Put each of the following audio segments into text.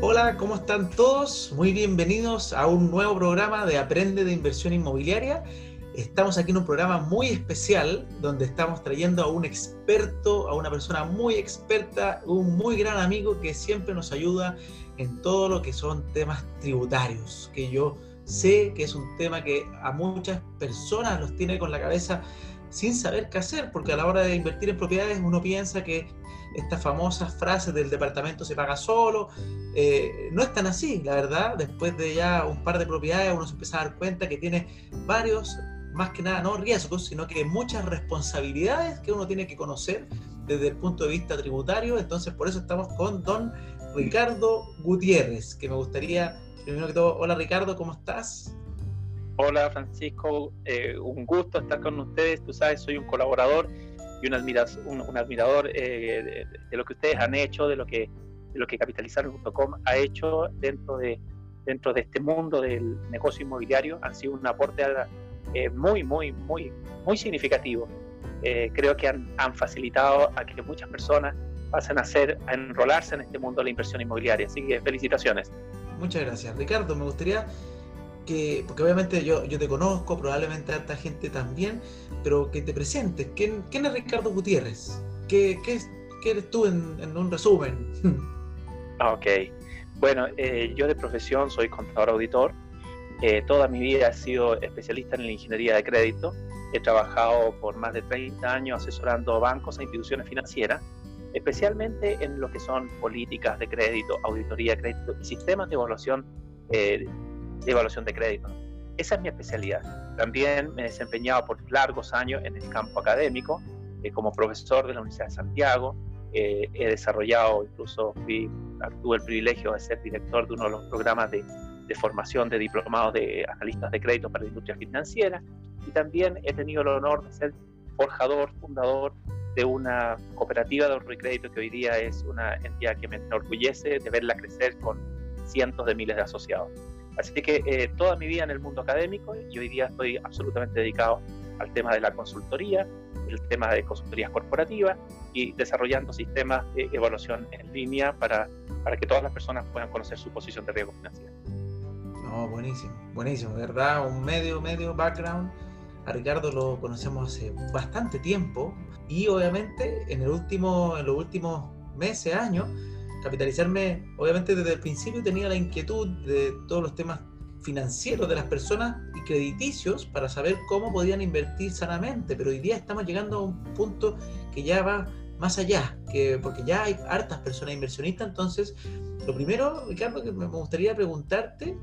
Hola, ¿cómo están todos? Muy bienvenidos a un nuevo programa de Aprende de Inversión Inmobiliaria. Estamos aquí en un programa muy especial donde estamos trayendo a un experto, a una persona muy experta, un muy gran amigo que siempre nos ayuda en todo lo que son temas tributarios, que yo sé que es un tema que a muchas personas los tiene con la cabeza sin saber qué hacer, porque a la hora de invertir en propiedades uno piensa que estas famosas frases del departamento se paga solo, eh, no es tan así, la verdad, después de ya un par de propiedades uno se empieza a dar cuenta que tiene varios, más que nada, no riesgos, sino que muchas responsabilidades que uno tiene que conocer desde el punto de vista tributario, entonces por eso estamos con don Ricardo Gutiérrez, que me gustaría, primero que todo, hola Ricardo, ¿cómo estás? Hola Francisco, eh, un gusto estar con ustedes. Tú sabes, soy un colaborador y un, un, admirador eh, de, lo que ustedes han hecho, de lo que, de lo que capitalizar.com ha hecho dentro de, dentro de este mundo del negocio inmobiliario. Han sido un aporte eh, muy, muy, muy, muy significativo. creo que han, han, facilitado a que muchas personas pasen a, ser, a enrolarse en este mundo de la inversión inmobiliaria. Así que felicitaciones. Muchas gracias. Ricardo, me gustaría porque obviamente yo, yo te conozco, probablemente harta gente también, pero que te presentes. ¿Quién, es Ricardo Gutiérrez? ¿Qué, qué, eres tú en, un resumen? Ok. Bueno, eh, yo de profesión soy contador auditor. Eh, toda mi vida he sido especialista en la ingeniería de crédito. He trabajado por más de 30 años asesorando bancos e instituciones financieras, especialmente en lo que son políticas de crédito, auditoría de crédito y sistemas de evaluación eh, de evaluación de crédito. Esa es mi especialidad. También me he desempeñado por largos años en el campo académico, eh, como profesor de la Universidad de Santiago. Eh, he desarrollado, incluso fui, tuve el privilegio de ser director de uno de los programas de, de formación de diplomados de analistas de crédito para la industria financiera. Y también he tenido el honor de ser forjador, fundador de una cooperativa de ahorro y crédito que hoy día es una entidad que me enorgullece de verla crecer con cientos de miles de asociados. Así que eh, toda mi vida en el mundo académico y hoy día estoy absolutamente dedicado al tema de la consultoría, el tema de consultorías corporativas y desarrollando sistemas de evaluación en línea para, para que todas las personas puedan conocer su posición de riesgo financiero. No, buenísimo, buenísimo, ¿verdad? Un medio, medio background. A Ricardo lo conocemos hace bastante tiempo y obviamente en, el último, en los últimos meses, años, capitalizarme, obviamente desde el principio tenía la inquietud de todos los temas financieros de las personas y crediticios para saber cómo podían invertir sanamente, pero hoy día estamos llegando a un punto que ya va más allá, que, porque ya hay hartas personas inversionistas, entonces lo primero, Ricardo, que me gustaría preguntarte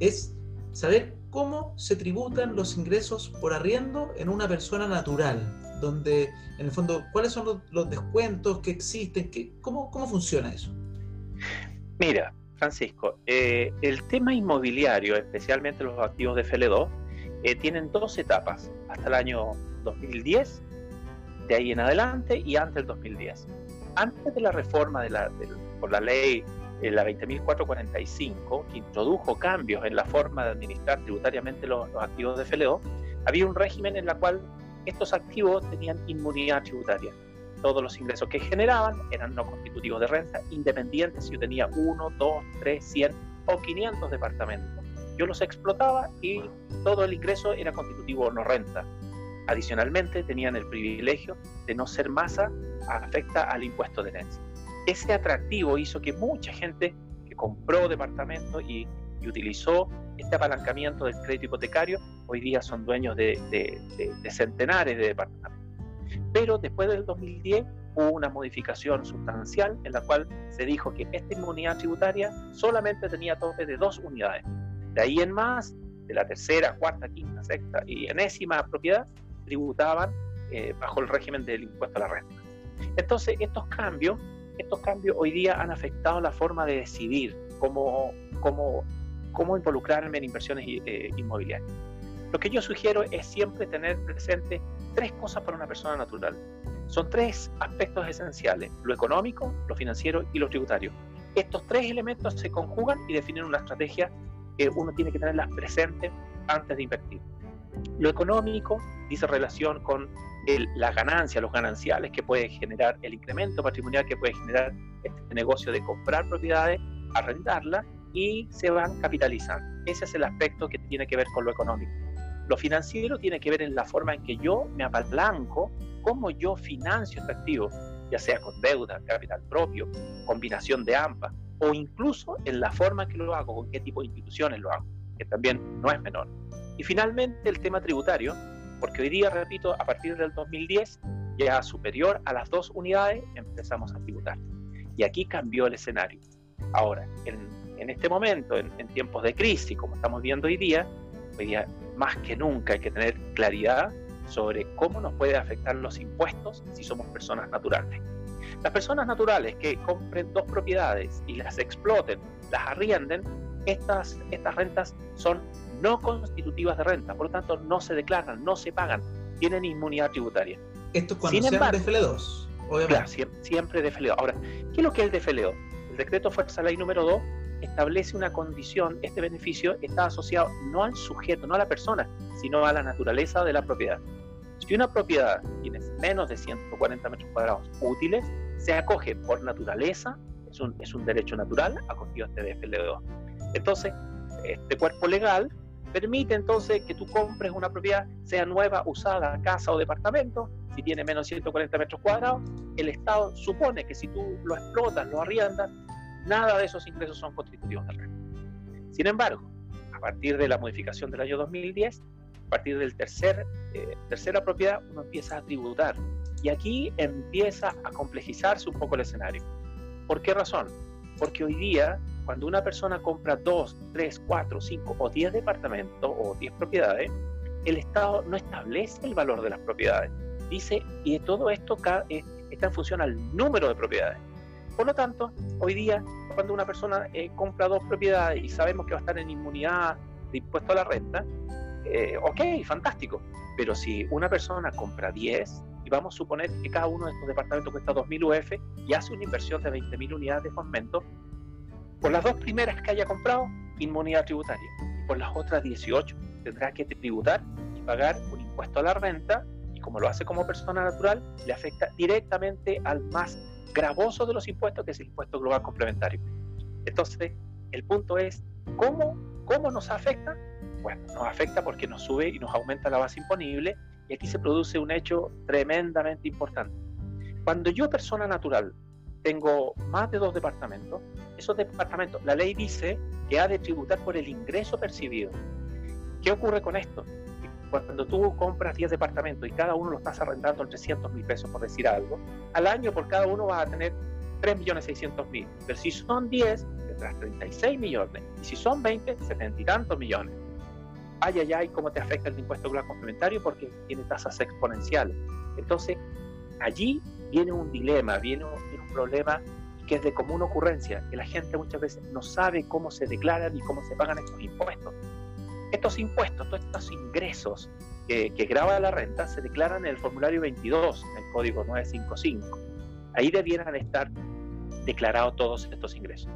es saber cómo se tributan los ingresos por arriendo en una persona natural donde en el fondo, ¿cuáles son los, descuentos que existen? ¿Qué, cómo, ¿Cómo funciona eso? Mira, Francisco, eh, el tema inmobiliario, especialmente los activos de FL2, eh, tienen dos etapas, hasta el año 2010, de ahí en adelante y antes del 2010. Antes de la reforma de la, por la ley eh, la 20.445, que introdujo cambios en la forma de administrar tributariamente los, los activos de FLO, había un régimen en el cual estos activos tenían inmunidad tributaria. Todos los ingresos que generaban eran no constitutivos de renta, independientes si yo tenía uno, dos, tres, cien o 500 departamentos. Yo los explotaba y todo el ingreso era constitutivo no renta. Adicionalmente, tenían el privilegio de no ser masa afecta al impuesto de herencia. Ese atractivo hizo que mucha gente que compró departamentos y y utilizó este apalancamiento del crédito hipotecario, hoy día son dueños de, centenares de departamentos. Pero después del 2010 hubo una modificación sustancial en la cual se dijo que esta inmunidad tributaria solamente tenía tope de dos unidades. De ahí en más, de la tercera, cuarta, quinta, sexta y enésima propiedad, tributaban eh, bajo el régimen del impuesto a la renta. Entonces, estos cambios, estos cambios hoy día han afectado la forma de decidir cómo, cómo cómo involucrarme en inversiones eh, inmobiliarias. Lo que yo sugiero es siempre tener presente tres cosas para una persona natural. Son tres aspectos esenciales, lo económico, lo financiero y lo tributario. Estos tres elementos se conjugan y definen una estrategia que uno tiene que tenerlas presentes antes de invertir. Lo económico dice relación con la ganancia, los gananciales que puede generar el incremento patrimonial que puede generar este negocio de comprar propiedades arrendarla y se van capitalizando. Ese es el aspecto que tiene que ver con lo económico. Lo financiero tiene que ver en la forma en que yo me apalanco, cómo yo financio este activo, ya sea con deuda, capital propio, combinación de AMPA, o incluso en la forma en que lo hago, con qué tipo de instituciones lo hago, que también no es menor. Y finalmente el tema tributario, porque hoy día, repito, a partir del 2010, ya superior a las dos unidades, empezamos a tributar. Y aquí cambió el escenario. Ahora, en, en este momento, en, en, tiempos de crisis, como estamos viendo hoy día, hoy día más que nunca hay que tener claridad sobre cómo nos puede afectar los impuestos si somos personas naturales. Las personas naturales que compren dos propiedades y las exploten, las arrienden, estas, estas rentas son no constitutivas de renta, por lo tanto no se declaran, no se pagan, tienen inmunidad tributaria. Esto es cuando Sin embargo, DFL2, obviamente. Claro, siempre, siempre DFL2. Ahora, ¿qué es lo que es el DFL2? El decreto Fuerza Ley número 2 establece una condición, este beneficio está asociado no al sujeto, no a la persona, sino a la naturaleza de la propiedad. Si una propiedad tiene menos de 140 metros cuadrados útiles, se acoge por naturaleza, es un, es un derecho natural acogido a este DFL2. Entonces, este cuerpo legal permite entonces que tú compres una propiedad, sea nueva, usada, casa o departamento, si tiene menos de 140 metros cuadrados, el Estado supone que si tú lo explotas, lo arriendas, nada de esos ingresos son constitutivos de renta. Sin embargo, a partir de la modificación del año 2010, a partir del tercer, eh, tercera propiedad, uno empieza a tributar. Y aquí empieza a complejizarse un poco el escenario. ¿Por qué razón? Porque hoy día, cuando una persona compra dos, tres, cuatro, cinco o diez departamentos o diez propiedades, el Estado no establece el valor de las propiedades. Dice, y todo esto está en función al número de propiedades. Por lo tanto, hoy día, cuando una persona eh, compra dos propiedades y sabemos que va a estar en inmunidad de impuesto a la renta, eh, ok, fantástico. Pero si una persona compra 10 y vamos a suponer que cada uno de estos departamentos cuesta 2.000 UF y hace una inversión de 20.000 unidades de fomento, por las dos primeras que haya comprado, inmunidad tributaria. Y por las otras 18 tendrá que tributar y pagar un impuesto a la renta y como lo hace como persona natural, le afecta directamente al más gravoso de los impuestos, que es el impuesto global complementario. Entonces, el punto es, ¿cómo, cómo nos afecta? Bueno, nos afecta porque nos sube y nos aumenta la base imponible y aquí se produce un hecho tremendamente importante. Cuando yo, persona natural, tengo más de dos departamentos, esos departamentos, la ley dice que ha de tributar por el ingreso percibido. ¿Qué ocurre con esto? Cuando tú compras 10 departamentos y cada uno lo estás arrendando en 300 mil pesos, por decir algo, al año por cada uno vas a tener 3 millones 600 mil. Pero si son 10, tendrás 36 millones. Y si son 20, 70 y tantos millones. Ay, ay, ay, cómo te afecta el impuesto global complementario porque tiene tasas exponenciales. Entonces, allí viene un dilema, viene un, viene un problema que es de común ocurrencia, que la gente muchas veces no sabe cómo se declaran y cómo se pagan estos impuestos. Estos impuestos, todos estos ingresos que, que graba la renta se declaran en el formulario 22, en el código 955. Ahí debieran estar declarados todos estos ingresos.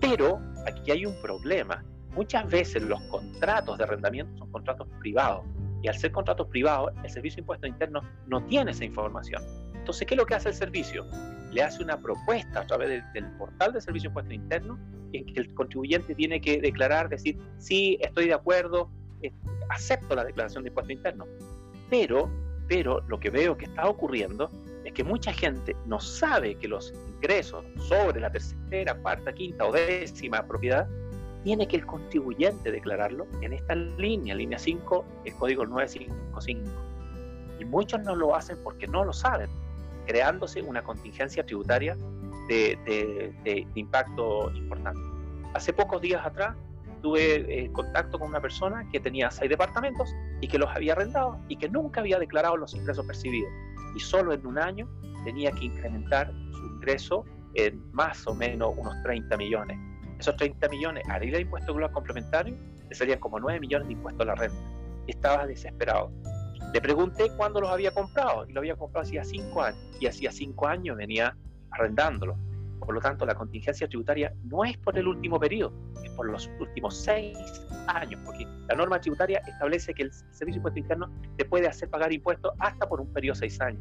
Pero aquí hay un problema. Muchas veces los contratos de arrendamiento son contratos privados y al ser contratos privados, el Servicio de Impuestos Internos no tiene esa información. Entonces, ¿qué es lo que hace el servicio? Le hace una propuesta a través del portal de Servicio de Impuestos Internos en que el contribuyente tiene que declarar, decir, sí, estoy de acuerdo, eh, acepto la declaración de impuesto interno. Pero, pero lo que veo que está ocurriendo es que mucha gente no sabe que los ingresos sobre la tercera, cuarta, quinta o décima propiedad tiene que el contribuyente declararlo en esta línea, línea 5, el código 955. Y muchos no lo hacen porque no lo saben, creándose una contingencia tributaria de, impacto importante. Hace pocos días atrás tuve eh, contacto con una persona que tenía seis departamentos y que los había arrendado y que nunca había declarado los ingresos percibidos. Y solo en un año tenía que incrementar su ingreso en más o menos unos 30 millones. Esos 30 millones, al ir al impuesto global complementario, le serían como 9 millones de impuestos a la renta. Estaba desesperado. Le pregunté cuándo los había comprado y lo había comprado hacía 5 años. Y hacía 5 años venía arrendándolo. Por lo tanto, la contingencia tributaria no es por el último periodo, es por los últimos seis años, porque la norma tributaria establece que el Servicio de Impuesto Interno te puede hacer pagar impuestos hasta por un periodo de seis años.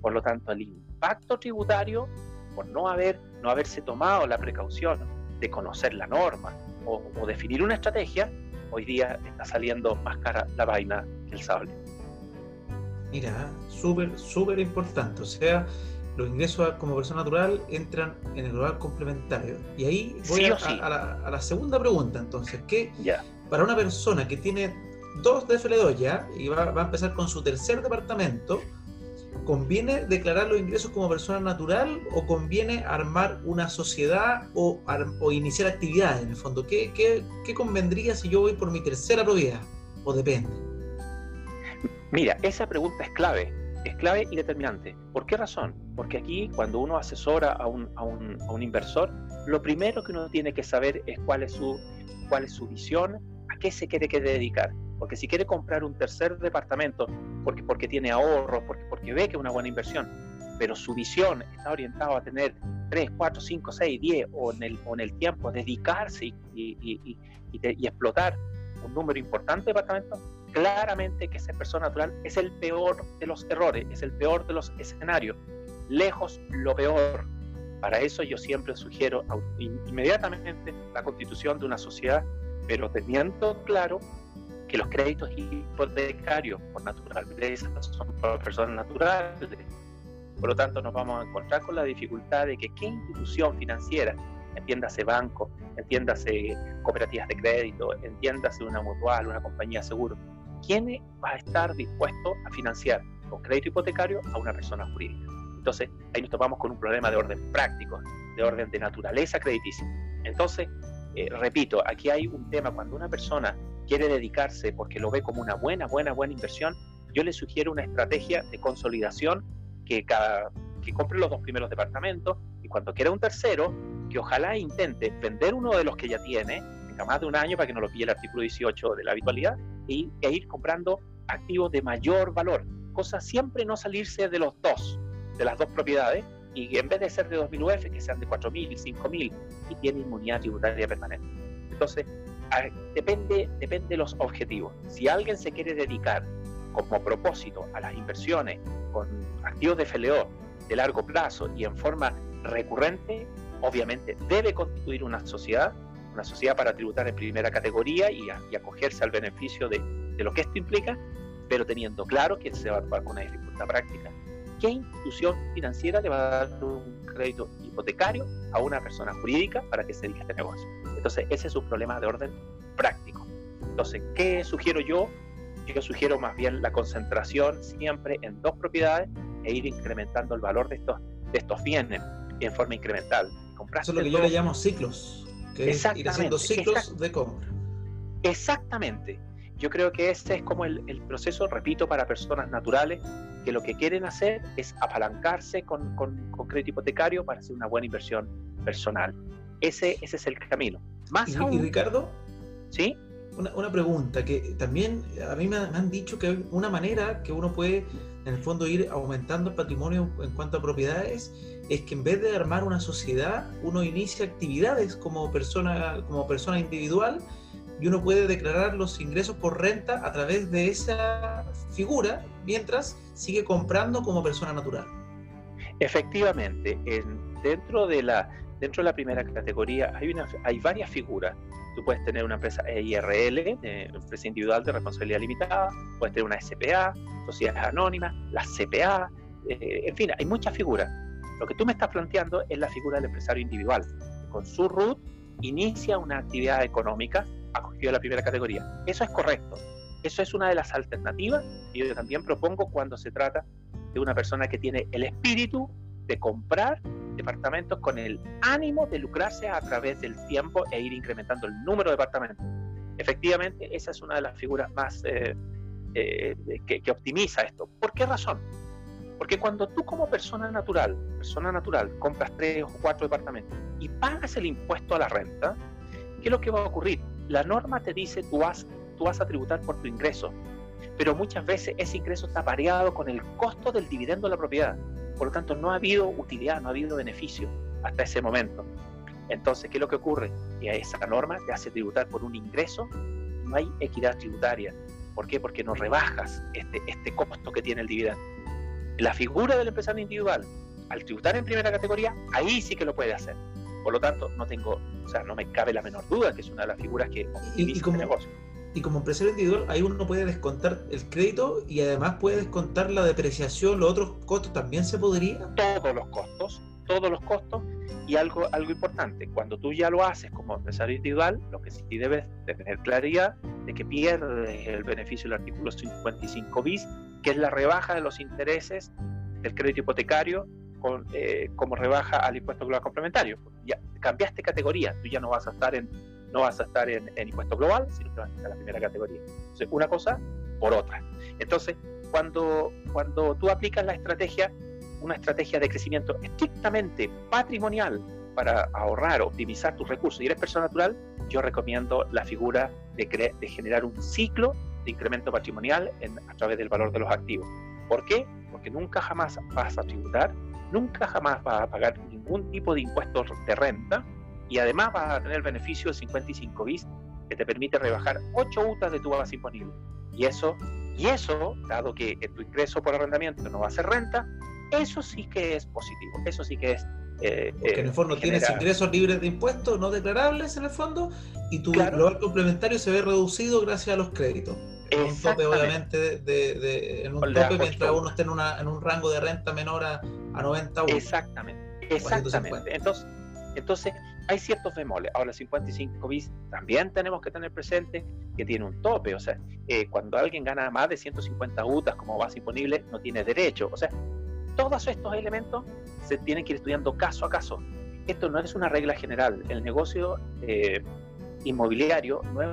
Por lo tanto, el impacto tributario, por no, haber, no haberse tomado la precaución de conocer la norma o definir una estrategia, hoy día está saliendo más cara la vaina que el sable. Mira, súper, súper importante. O sea, los ingresos como persona natural entran en el hogar complementario. Y ahí voy a, la, segunda pregunta, entonces, que para una persona que tiene dos DFL2 ya y va, a empezar con su tercer departamento, ¿conviene declarar los ingresos como persona natural o conviene armar una sociedad o, iniciar actividades en el fondo? ¿Qué, qué convendría si yo voy por mi tercera propiedad? ¿O depende? Mira, esa pregunta es clave es clave y determinante. ¿Por qué razón? Porque aquí cuando uno asesora a un, a un, a un inversor, lo primero que uno tiene que saber es cuál es su, cuál es su visión, a qué se quiere que dedicar. Porque si quiere comprar un tercer departamento porque, porque tiene ahorros, porque, porque ve que es una buena inversión, pero su visión está orientada a tener 3, 4, 5, 6, 10 o en el, o en el tiempo dedicarse y, y, y, y explotar un número importante de departamentos, claramente que ser persona natural es el peor de los errores, es el peor de los escenarios, lejos lo peor. Para eso yo siempre sugiero inmediatamente la constitución de una sociedad, pero teniendo claro que los créditos hipotecarios por naturaleza son para personas naturales. Por lo tanto, nos vamos a encontrar con la dificultad de que qué institución financiera entiéndase banco, entiéndase cooperativas de crédito, entiéndase una mutual, una compañía de seguro. ¿Quién va a estar dispuesto a financiar con crédito hipotecario a una persona jurídica? Entonces, ahí nos topamos con un problema de orden práctico, de orden de naturaleza crediticia. Entonces, eh, repito, aquí hay un tema, cuando una persona quiere dedicarse porque lo ve como una buena, buena, buena inversión, yo le sugiero una estrategia de consolidación que, cada, que compre los dos primeros departamentos y cuando quiera un tercero, que ojalá intente vender uno de los que ya tiene, tenga más de un año para que no lo pille el artículo 18 de la habitualidad, e, ir comprando activos de mayor valor. Cosa siempre no salirse de los dos, de las dos propiedades, y en vez de ser de 2.000 UF, que sean de 4.000, 5.000 y tiene inmunidad tributaria permanente. Entonces, depende, depende de los objetivos. Si alguien se quiere dedicar como propósito a las inversiones con activos de FLO de largo plazo y en forma recurrente, obviamente debe constituir una sociedad, una sociedad para tributar en primera categoría y, acogerse al beneficio de, lo que esto implica, pero teniendo claro que se va a tomar con una dificultad práctica. ¿Qué institución financiera le va a dar un crédito hipotecario a una persona jurídica para que se dedique a este negocio? Entonces, ese es un problema de orden práctico. Entonces, ¿qué sugiero yo? Yo sugiero más bien la concentración siempre en dos propiedades e ir incrementando el valor de estos, de estos bienes en forma incremental. Eso es lo que yo le llamo ciclos, que es ir haciendo ciclos de compra. Exactamente. Yo creo que ese es como el, el, proceso, repito, para personas naturales que lo que quieren hacer es apalancarse con, con, con crédito hipotecario para hacer una buena inversión personal. Ese, ese es el camino. Más y, Ricardo, ¿sí? Una, una, pregunta que también a mí me, han dicho que una manera que uno puede en el fondo ir aumentando el patrimonio en cuanto a propiedades es que en vez de armar una sociedad, uno inicia actividades como persona, como persona individual y uno puede declarar los ingresos por renta a través de esa figura mientras sigue comprando como persona natural. Efectivamente, en, dentro, de la, dentro de la primera categoría hay, una, hay varias figuras. Tú puedes tener una empresa IRL, eh, empresa individual de responsabilidad limitada, puedes tener una SPA, sociedades anónimas, la CPA, eh, en fin, hay muchas figuras. Lo que tú me estás planteando es la figura del empresario individual. Con su RUT inicia una actividad económica acogida a la primera categoría. Eso es correcto. Eso es una de las alternativas que yo también propongo cuando se trata de una persona que tiene el espíritu de comprar departamentos con el ánimo de lucrarse a través del tiempo e ir incrementando el número de departamentos. Efectivamente, esa es una de las figuras más eh, eh, que, que optimiza esto. ¿Por qué razón? Porque cuando tú como persona natural, persona natural, compras tres o cuatro departamentos y pagas el impuesto a la renta, ¿qué es lo que va a ocurrir? La norma te dice tú vas, tú vas a tributar por tu ingreso, pero muchas veces ese ingreso está pareado con el costo del dividendo de la propiedad. Por lo tanto, no ha habido utilidad, no ha habido beneficio hasta ese momento. Entonces, ¿qué es lo que ocurre? Que esa norma te hace tributar por un ingreso, no hay equidad tributaria. ¿Por qué? Porque no rebajas este, este costo que tiene el dividendo la figura del empresario individual, al tributar en primera categoría, ahí sí que lo puede hacer. Por lo tanto, no tengo, o sea, no me cabe la menor duda que es una de las figuras que y, y como, negocio. Y como empresario individual, ahí uno puede descontar el crédito y además puede descontar la depreciación, los otros costos también se podría. Todos los costos, todos los costos. Y algo, algo importante, cuando tú ya lo haces como empresario individual, lo que sí debes tener claridad de que pierdes el beneficio del artículo 55 bis, que es la rebaja de los intereses del crédito hipotecario con, eh, como rebaja al impuesto global complementario. Ya cambiaste categoría, tú ya no vas a estar en, no vas a estar en, impuesto global, sino que vas a estar en la primera categoría. Una cosa por otra. Entonces, cuando, cuando tú aplicas la estrategia, una estrategia de crecimiento estrictamente patrimonial para ahorrar, optimizar tus recursos y eres persona natural, yo recomiendo la figura de, de generar un ciclo de incremento patrimonial a través del valor de los activos. ¿Por qué? Porque nunca jamás vas a tributar, nunca jamás vas a pagar ningún tipo de impuestos de renta y además vas a tener el beneficio del 55 bis que te permite rebajar 8 UTAs de tu base imponible. Y eso, y eso, dado que tu ingreso por arrendamiento no va a ser renta, eso sí que es positivo, eso sí que es... Eh, Porque en el fondo tienes ingresos libres de impuestos no declarables en el fondo y tu valor complementario se ve reducido gracias a los créditos. En un tope, obviamente, de, en un tope mientras uno esté en, una, en un rango de renta menor a, a 90 euros. Exactamente, exactamente. Entonces, entonces, hay ciertos bemoles. Ahora, 55 bis también tenemos que tener presente que tiene un tope. O sea, eh, cuando alguien gana más de 150 UTAs como base imponible, no tiene derecho. O sea, todos estos elementos se tienen que ir estudiando caso a caso. Esto no es una regla general. El negocio eh, inmobiliario no es,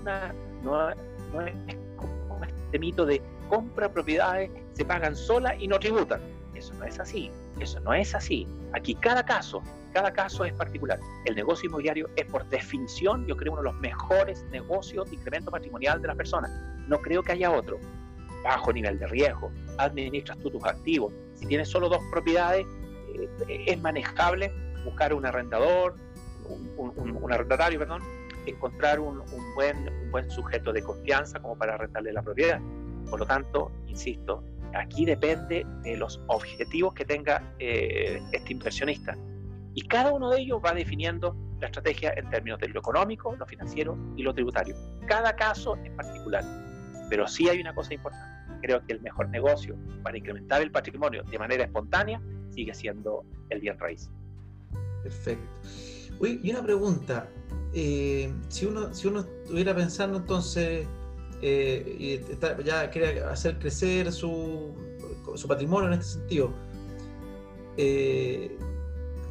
una, no, es como este mito de compra propiedades, se pagan sola y no tributan. Eso no es así. Eso no es así. Aquí cada caso, cada caso es particular. El negocio inmobiliario es por definición, yo creo, uno de los mejores negocios de incremento patrimonial de las personas. No creo que haya otro. Bajo nivel de riesgo, administras tú tus activos. Si tienes solo dos propiedades, eh, es manejable buscar un arrendador, un, arrendatario, perdón, encontrar un, buen, un buen sujeto de confianza como para arrendarle la propiedad. Por lo tanto, insisto, aquí depende de los objetivos que tenga eh, este inversionista. Y cada uno de ellos va definiendo la estrategia en términos de lo económico, lo financiero y lo tributario. Cada caso es particular. Pero sí hay una cosa importante. Creo que el mejor negocio para incrementar el patrimonio de manera espontánea sigue siendo el bien raíz. Perfecto. Uy, y una pregunta. Eh, si, uno, si uno estuviera pensando entonces eh, y ya quiere hacer crecer su, su, patrimonio en este sentido, eh,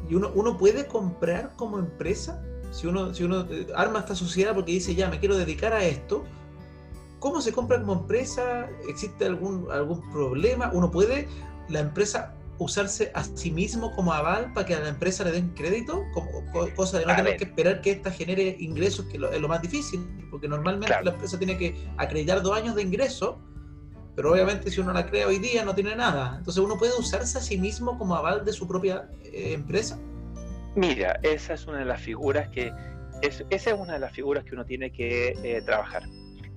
y uno, uno puede comprar como empresa, si uno, si uno arma esta sociedad porque dice ya me quiero dedicar a esto, ¿cómo se compra como empresa? ¿Existe algún, algún problema? ¿Uno puede, la empresa usarse a sí mismo como aval para que a la empresa le den crédito, como, cosa de no tener que esperar que ésta genere ingresos, que es lo más difícil, porque normalmente la empresa tiene que acreditar dos años de ingreso, pero obviamente si uno la crea hoy día no tiene nada. Entonces uno puede usarse a sí mismo como aval de su propia eh, empresa. Mira, esa es una de las figuras que es, esa es una de las figuras que uno tiene que eh, trabajar.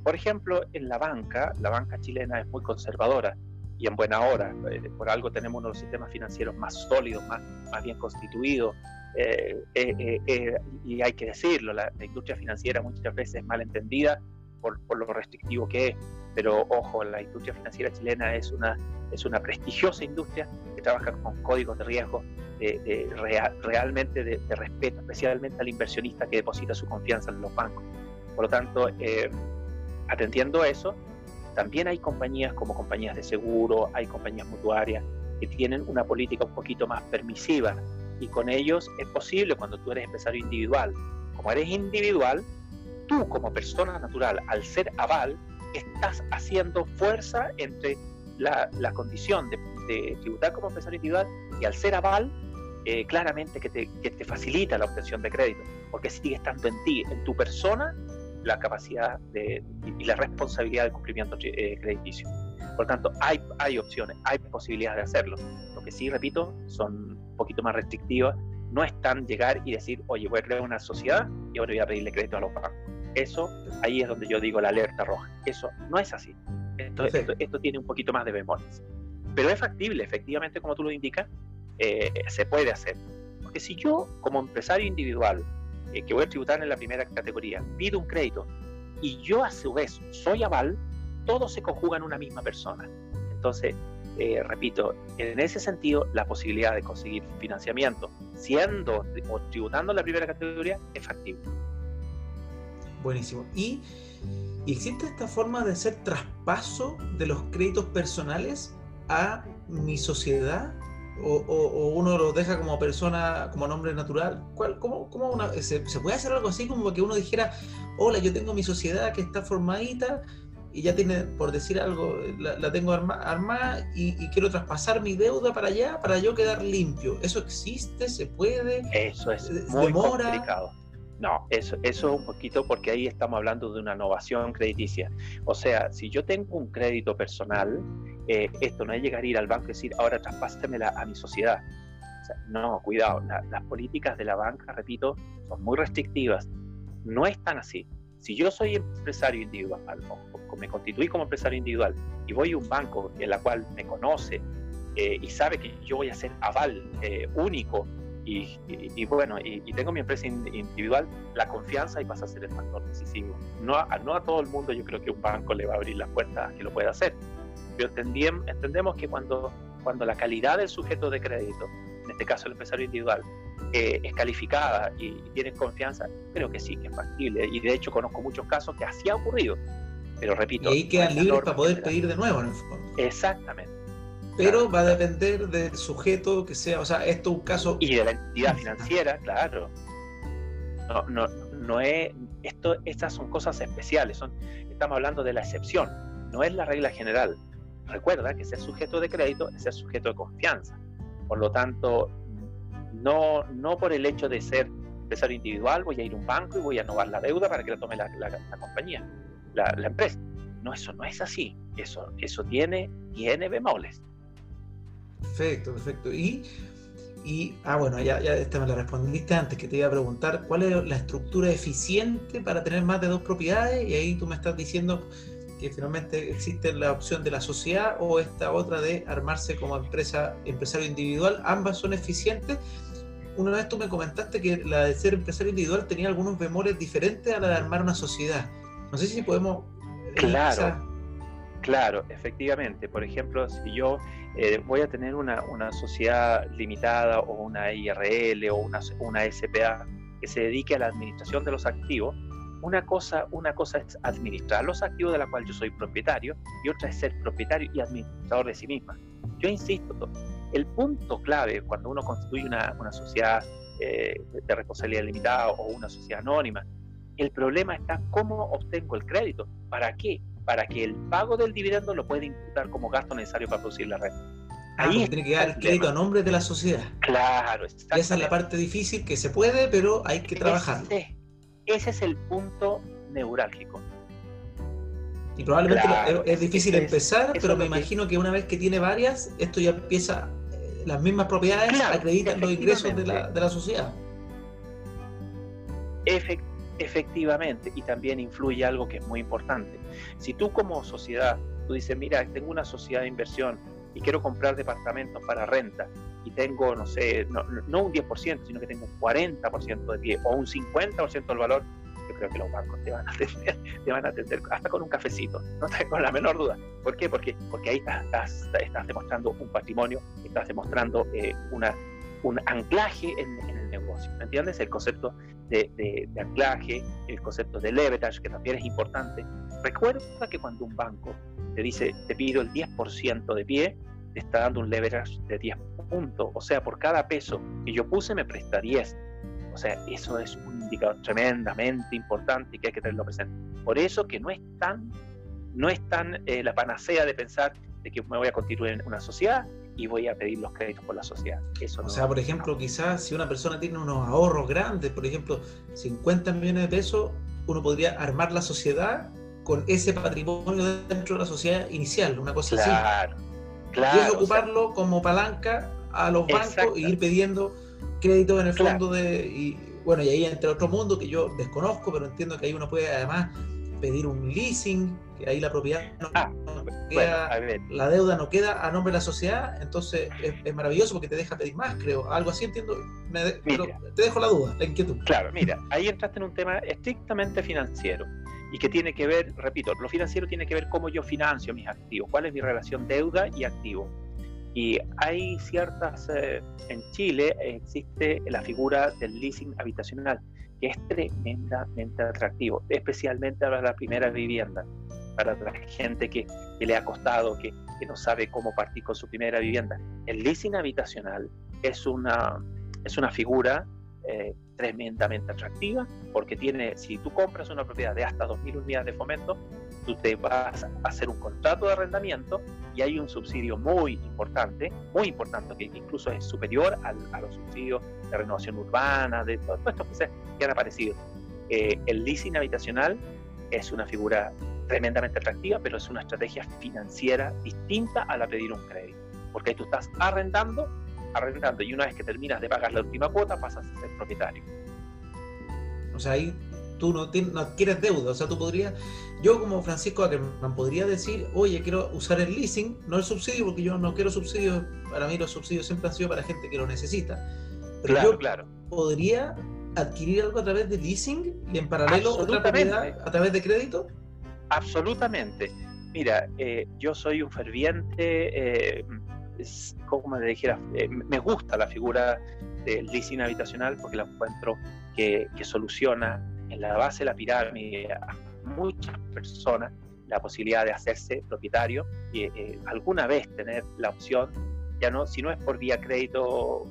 Por ejemplo, en la banca, la banca chilena es muy conservadora y en buena hora. Eh, por algo tenemos uno de los sistemas financieros más sólidos, más, más bien constituidos. Eh, eh, y hay que decirlo, la, industria financiera muchas veces es mal entendida por, por, lo restrictivo que es, pero ojo, la industria financiera chilena es una, es una prestigiosa industria que trabaja con códigos de riesgo de, realmente de, respeto, especialmente al inversionista que deposita su confianza en los bancos. Por lo tanto, atendiendo a eso, también hay compañías como compañías de seguro, hay compañías mutuarias que tienen una política un poquito más permisiva y con ellos es posible cuando tú eres empresario individual. Como eres individual, tú como persona natural, al ser aval, estás haciendo fuerza entre la, condición de, tributar como empresario individual y al ser aval, eh, claramente que te, que te facilita la obtención de crédito, porque sigue estando en ti, en tu persona, la capacidad de, y la responsabilidad del cumplimiento eh, crediticio. Por tanto, hay, hay opciones, hay posibilidades de hacerlo. Lo que sí, repito, son un poquito más restrictivas. No es tan llegar y decir, oye, voy a crear una sociedad y ahora voy a pedirle crédito a los bancos. Eso, ahí es donde yo digo la alerta roja. Eso no es así. Esto, esto, tiene un poquito más de bemoles. Pero es factible, efectivamente, como tú lo indicas, eh, se puede hacer. Porque si yo, como empresario individual, eh, que voy a tributar en la primera categoría, pido un crédito y yo a su vez soy aval, todo se conjuga en una misma persona. Entonces, eh, repito, en ese sentido, la posibilidad de conseguir financiamiento siendo o tributando en la primera categoría es factible. Buenísimo. ¿Y, existe esta forma de hacer traspaso de los créditos personales a mi sociedad? O, uno los deja como persona, como nombre natural? ¿Cuál, cómo, cómo se, se, puede hacer algo así como que uno dijera, hola, yo tengo mi sociedad que está formadita y ya tiene, por decir algo, la, tengo armada y, quiero traspasar mi deuda para allá para yo quedar limpio. ¿Eso existe? ¿Se puede? Eso es muy complicado. No, eso, eso un poquito porque ahí estamos hablando de una innovación crediticia. O sea, si yo tengo un crédito personal, eh, esto no es llegar a ir al banco y decir, ahora traspásemela a mi sociedad. no, cuidado, las políticas de la banca, repito, son muy restrictivas. No es tan así. Si yo soy empresario individual o me constituí como empresario individual y voy a un banco en la cual me conoce eh, y sabe que yo voy a ser aval eh, único y, bueno, y, tengo mi empresa individual, la confianza y pasa a ser el factor decisivo. No a, no a todo el mundo yo creo que un banco le va a abrir las puertas que lo pueda hacer. Pero entendemos que cuando, cuando la calidad del sujeto de crédito, en este caso el empresario individual, eh, es calificada y, tiene confianza, creo que sí, que es factible. Y de hecho conozco muchos casos que así ha ocurrido. Pero repito. Y ahí quedan libres para poder pedir de nuevo en el fondo. Exactamente. Pero va a depender del sujeto que sea, o sea, esto es un caso. Y de la entidad financiera, claro. No, no, no es. Esto, estas son cosas especiales, son, estamos hablando de la excepción, no es la regla general. Recuerda que ser sujeto de crédito es ser sujeto de confianza. Por lo tanto, no, no por el hecho de ser empresario individual voy a ir a un banco y voy a innovar la deuda para que la tome la, compañía, la, empresa. No, eso no es así. Eso, eso tiene, tiene bemoles. Perfecto, perfecto. Y, y ah, bueno, ya, ya esta me la respondiste antes, que te iba a preguntar cuál es la estructura eficiente para tener más de dos propiedades, y ahí tú me estás diciendo que finalmente existe la opción de la sociedad o esta otra de armarse como empresa, empresario individual. Ambas son eficientes. Una vez tú me comentaste que la de ser empresario individual tenía algunos bemoles diferentes a la de armar una sociedad. No sé si podemos... Eh, claro, claro, efectivamente. Por ejemplo, si yo eh, voy a tener una, una, sociedad limitada o una IRL o una, una SPA que se dedique a la administración de los activos, una cosa, una cosa es administrar los activos de la cual yo soy propietario y otra es ser propietario y administrador de sí misma. Yo insisto, el punto clave cuando uno constituye una, una sociedad eh, de responsabilidad limitada o una sociedad anónima, el problema está cómo obtengo el crédito. ¿Para qué? Para que el pago del dividendo lo pueda imputar como gasto necesario para producir la renta. Ah, Ahí tiene que dar el crédito a nombre de la sociedad. Claro, Esa es la parte difícil que se puede, pero hay que trabajar. Ese es el punto neurálgico. Y probablemente es, difícil empezar, pero me imagino que una vez que tiene varias, esto ya empieza, eh, las mismas propiedades acreditan los ingresos de la, de la sociedad. efectivamente, y también influye algo que es muy importante. Si tú como sociedad, tú dices, mira, tengo una sociedad de inversión y quiero comprar departamentos para renta, y tengo, no sé, no, un 10%, sino que tengo un 40% de pie o un 50% del valor, yo creo que los bancos te van a atender, te van a atender hasta con un cafecito, no tengo la menor duda. ¿Por qué? Porque, porque ahí estás, estás, demostrando un patrimonio, estás demostrando eh, una, un anclaje en, el negocio. ¿Me entiendes? El concepto de, de, de, anclaje, el concepto de leverage, que también es importante. Recuerda que cuando un banco te dice, te pido el 10% de pie, te está dando un leverage de 10 puntos. O sea, por cada peso que yo puse me presta 10. O sea, eso es un indicador tremendamente importante y que hay que tenerlo presente. Por eso que no es tan, no es tan eh, la panacea de pensar de que me voy a constituir en una sociedad y voy a pedir los créditos por la sociedad. Eso o sea, por ejemplo, quizás si una persona tiene unos ahorros grandes, por ejemplo, 50 millones de pesos, uno podría armar la sociedad con ese patrimonio dentro de la sociedad inicial, una cosa claro. así y es ocuparlo como palanca a los bancos e ir pidiendo crédito en el fondo de. Y, bueno, y ahí entre otro mundo que yo desconozco, pero entiendo que ahí uno puede además pedir un leasing, que ahí la propiedad no, ah, queda, la deuda no queda a nombre de la sociedad, entonces es, maravilloso porque te deja pedir más, creo, algo así entiendo, pero te dejo la duda, la inquietud. Claro, mira, ahí entraste en un tema estrictamente financiero y que tiene que ver, repito, lo financiero tiene que ver cómo yo financio mis activos, cuál es mi relación deuda y activo. Y hay ciertas, eh, en Chile existe la figura del leasing habitacional, que es tremendamente atractivo, especialmente para la primera vivienda, para la gente que, le ha costado, que, no sabe cómo partir con su primera vivienda. El leasing habitacional es una, es una figura eh, tremendamente atractiva porque tiene, si tú compras una propiedad de hasta 2.000 unidades de fomento, tú te vas a hacer un contrato de arrendamiento y hay un subsidio muy importante, muy importante, que incluso es superior a los subsidios de renovación urbana, de todo esto que, se, que han aparecido. Eh, el leasing habitacional es una figura tremendamente atractiva, pero es una estrategia financiera distinta a la pedir un crédito, porque ahí tú estás arrendando, arrendando y una vez que terminas de pagar la última cuota pasas a ser propietario. O sea, ahí tú no, tienes, no adquieres deuda. O sea, tú podrías, yo como Francisco Ackerman podría decir, oye, quiero usar el leasing, no el subsidio, porque yo no quiero subsidios, para mí los subsidios siempre han sido para gente que lo necesita. Pero claro, yo claro. podría adquirir algo a través de leasing y en paralelo otra propiedad a través de crédito. Absolutamente. Mira, eh, yo soy un ferviente, eh, como me dijera, eh, me gusta la figura del leasing habitacional porque la encuentro que, que soluciona en la base de la pirámide a muchas personas la posibilidad de hacerse propietario y eh, alguna vez tener la opción, ya no, si no es por vía crédito,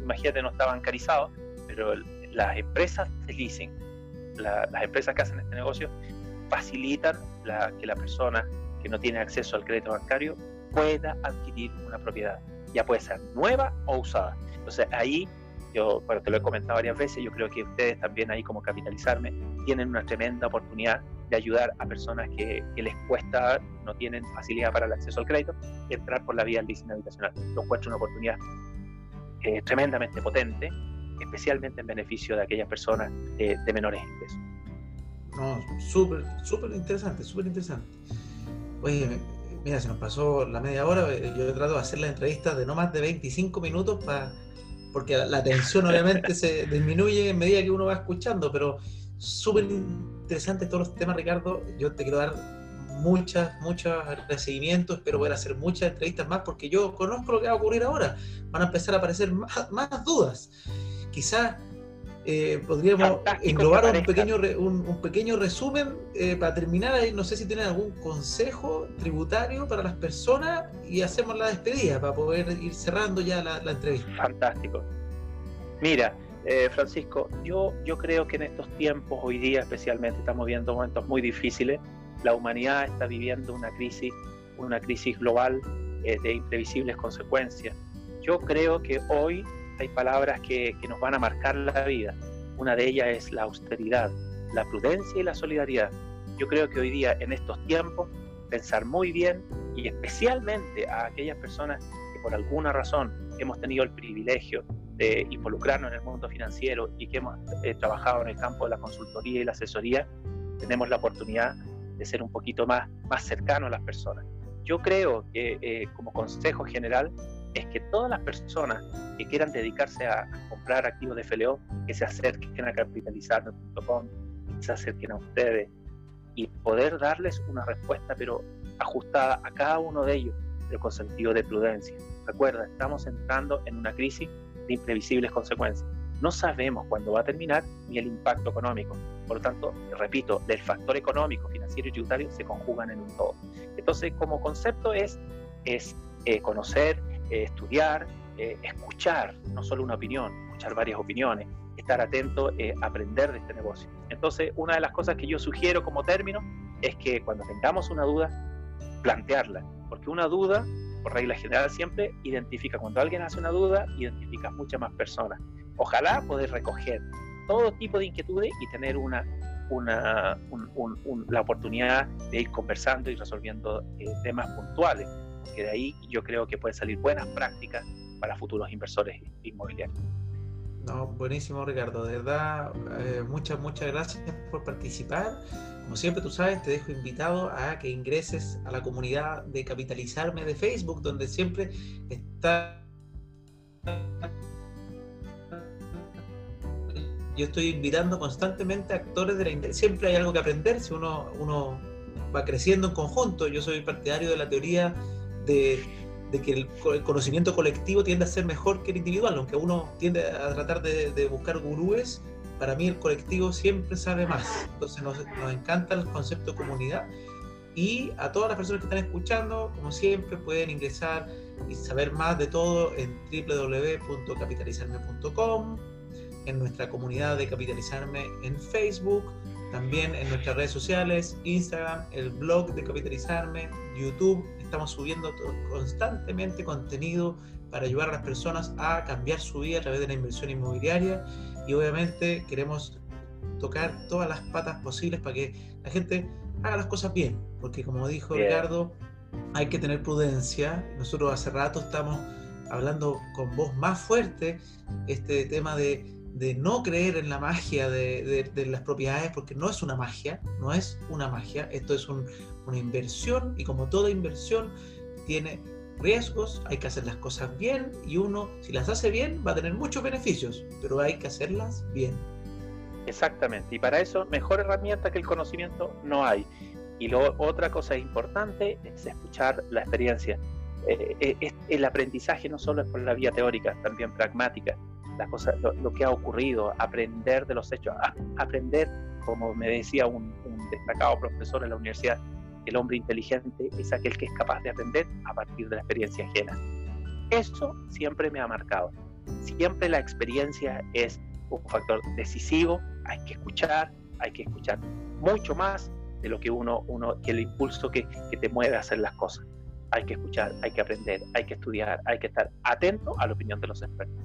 imagínate, no está bancarizado, pero las empresas de leasing, las empresas que hacen este negocio, facilitan que la persona que no tiene acceso al crédito bancario pueda adquirir una propiedad, ya puede ser nueva o usada. Entonces ahí yo, bueno, te lo he comentado varias veces, yo creo que ustedes también ahí como capitalizarme tienen una tremenda oportunidad de ayudar a personas que, les cuesta, no tienen facilidad para el acceso al crédito, entrar por la vía del leasing habitacional. Lo encuentro una oportunidad eh, tremendamente potente, especialmente en beneficio de aquellas personas de, menores ingresos. No, súper, súper interesante, súper interesante. Oye, mira, se nos pasó la media hora, eh, yo he tratado de hacer la entrevista de no más de 25 minutos para porque la, atención obviamente se disminuye en medida que uno va escuchando, pero súper interesante todos los temas, Ricardo. Yo te quiero dar muchas, muchos agradecimientos, espero poder hacer muchas entrevistas más, porque yo conozco lo que va a ocurrir ahora. Van a empezar a aparecer más, más dudas. Quizás eh, podríamos englobar un pequeño, un, pequeño resumen eh, para terminar. No sé si tienen algún consejo tributario para las personas y hacemos la despedida para poder ir cerrando ya la, entrevista. Fantástico. Mira, eh, Francisco, yo, yo creo que en estos tiempos, hoy día especialmente, estamos viendo momentos muy difíciles. La humanidad está viviendo una crisis, una crisis global de imprevisibles consecuencias. Yo creo que hoy hay palabras que, nos van a marcar la vida. Una de ellas es la austeridad, la prudencia y la solidaridad. Yo creo que hoy día, en estos tiempos, pensar muy bien y especialmente a aquellas personas que por alguna razón hemos tenido el privilegio de involucrarnos en el mundo financiero y que hemos eh, trabajado en el campo de la consultoría y la asesoría, tenemos la oportunidad de ser un poquito más, más cercanos a las personas. Yo creo que eh, como consejo general es que todas las personas que quieran dedicarse a, comprar activos de FLO, que se acerquen a capitalizarme.com, se acerquen a ustedes y poder darles una respuesta, pero ajustada a cada uno de ellos, pero con sentido de prudencia. Recuerda, estamos entrando en una crisis de imprevisibles consecuencias. No sabemos cuándo va a terminar ni el impacto económico. Por lo tanto, repito, del factor económico, financiero y tributario se conjugan en un todo. Entonces, como concepto es, es eh, conocer, eh, estudiar, eh, escuchar, no solo una opinión, escuchar varias opiniones, estar atento, eh, aprender de este negocio. Entonces, una de las cosas que yo sugiero como término es que cuando tengamos una duda, plantearla, porque una duda, por regla general siempre, identifica, cuando alguien hace una duda, identifica muchas más personas. Ojalá poder recoger todo tipo de inquietudes y tener una, una la oportunidad de ir conversando y resolviendo temas puntuales que de ahí yo creo que pueden salir buenas prácticas para futuros inversores inmobiliarios. No, buenísimo Ricardo, de verdad, eh, muchas, muchas gracias por participar. Como siempre tú sabes, te dejo invitado a que ingreses a la comunidad de Capitalizarme de Facebook, donde siempre está... Yo estoy invitando constantemente a actores de la Siempre hay algo que aprender si uno, uno va creciendo en conjunto. Yo soy partidario de la teoría de que el, conocimiento colectivo tiende a ser mejor que el individual, aunque uno tiende a tratar de, buscar gurúes, para mí el colectivo siempre sabe más. Entonces nos, encanta el concepto comunidad y a todas las personas que están escuchando, como siempre, pueden ingresar y saber más de todo en www.capitalizarme.com, en nuestra comunidad de Capitalizarme en Facebook, también en nuestras redes sociales, Instagram, el blog de Capitalizarme, YouTube. Estamos subiendo constantemente contenido para ayudar a las personas a cambiar su vida a través de la inversión inmobiliaria y obviamente queremos tocar todas las patas posibles para que la gente haga las cosas bien, porque como dijo Ricardo, hay que tener prudencia. Nosotros hace rato estamos hablando con voz más fuerte este tema de de no creer en la magia de, las propiedades, porque no es una magia, no es una magia, esto es una inversión y como toda inversión tiene riesgos, hay que hacer las cosas bien y uno, si las hace bien, va a tener muchos beneficios, pero hay que hacerlas bien. Exactamente, y para eso mejor herramienta que el conocimiento no hay. Y lo, otra cosa importante es escuchar la experiencia. Eh, eh, el aprendizaje no solo es por la vía teórica, también pragmática las cosas, lo, que ha ocurrido, aprender de los hechos, aprender, como me decía un, destacado profesor en la universidad, el hombre inteligente es aquel que es capaz de aprender a partir de la experiencia ajena. Eso siempre me ha marcado. Siempre la experiencia es un factor decisivo, hay que escuchar, hay que escuchar mucho más de lo que uno, uno que el impulso que, que te mueve a hacer las cosas. Hay que escuchar, hay que aprender, hay que estudiar, hay que estar atento a la opinión de los expertos.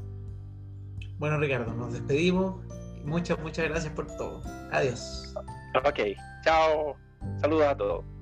Bueno, Ricardo, nos despedimos. Muchas, muchas gracias por todo. Adiós. Ok, chao. Saludos a todos.